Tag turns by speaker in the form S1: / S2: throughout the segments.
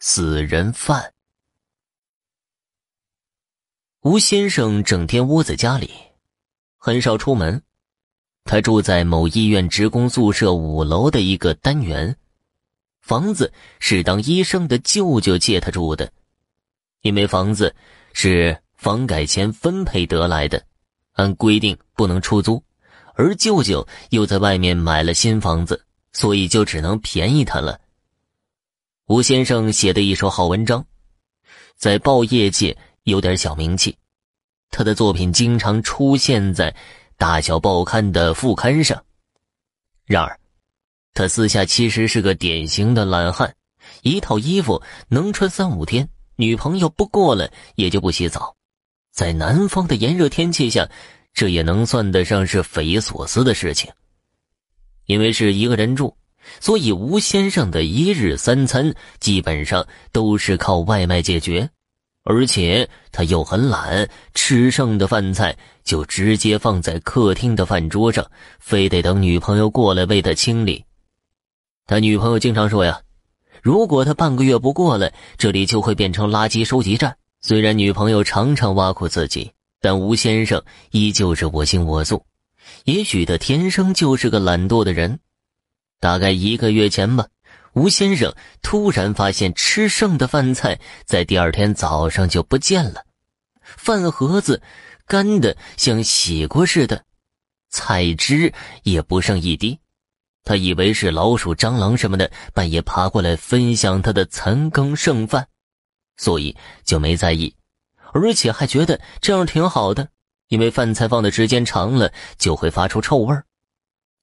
S1: 死人饭。吴先生整天窝在家里，很少出门。他住在某医院职工宿舍五楼的一个单元，房子是当医生的舅舅借他住的，因为房子是房改前分配得来的，按规定不能出租，而舅舅又在外面买了新房子，所以就只能便宜他了。吴先生写的一手好文章，在报业界有点小名气，他的作品经常出现在大小报刊的副刊上。然而，他私下其实是个典型的懒汉，一套衣服能穿三五天，女朋友不过来也就不洗澡。在南方的炎热天气下，这也能算得上是匪夷所思的事情，因为是一个人住。所以，吴先生的一日三餐基本上都是靠外卖解决，而且他又很懒，吃剩的饭菜就直接放在客厅的饭桌上，非得等女朋友过来为他清理。他女朋友经常说呀：“如果他半个月不过来，这里就会变成垃圾收集站。”虽然女朋友常常挖苦自己，但吴先生依旧是我行我素。也许他天生就是个懒惰的人。大概一个月前吧，吴先生突然发现吃剩的饭菜在第二天早上就不见了，饭盒子干的像洗过似的，菜汁也不剩一滴。他以为是老鼠、蟑螂什么的半夜爬过来分享他的残羹剩饭，所以就没在意，而且还觉得这样挺好的，因为饭菜放的时间长了就会发出臭味儿。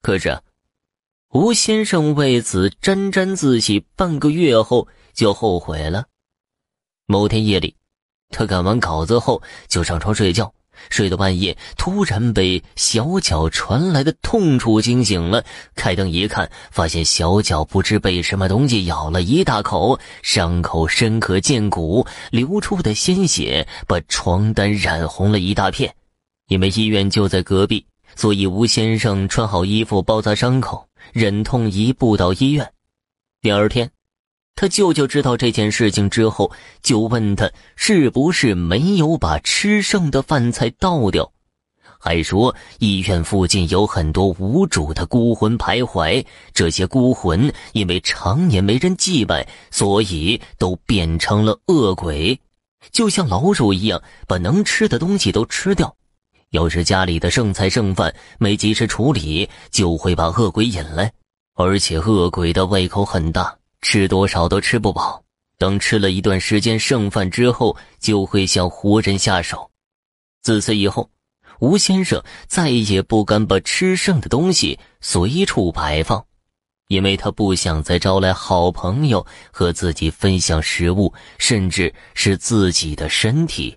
S1: 可是。吴先生为此沾沾自喜，半个月后就后悔了。某天夜里，他赶完稿子后就上床睡觉，睡到半夜，突然被小脚传来的痛楚惊醒了。开灯一看，发现小脚不知被什么东西咬了一大口，伤口深可见骨，流出的鲜血把床单染红了一大片。因为医院就在隔壁，所以吴先生穿好衣服包扎伤口。忍痛一步到医院。第二天，他舅舅知道这件事情之后，就问他是不是没有把吃剩的饭菜倒掉，还说医院附近有很多无主的孤魂徘徊，这些孤魂因为常年没人祭拜，所以都变成了恶鬼，就像老鼠一样，把能吃的东西都吃掉。要是家里的剩菜剩饭没及时处理，就会把恶鬼引来，而且恶鬼的胃口很大，吃多少都吃不饱。等吃了一段时间剩饭之后，就会向活人下手。自此以后，吴先生再也不敢把吃剩的东西随处摆放，因为他不想再招来好朋友和自己分享食物，甚至是自己的身体。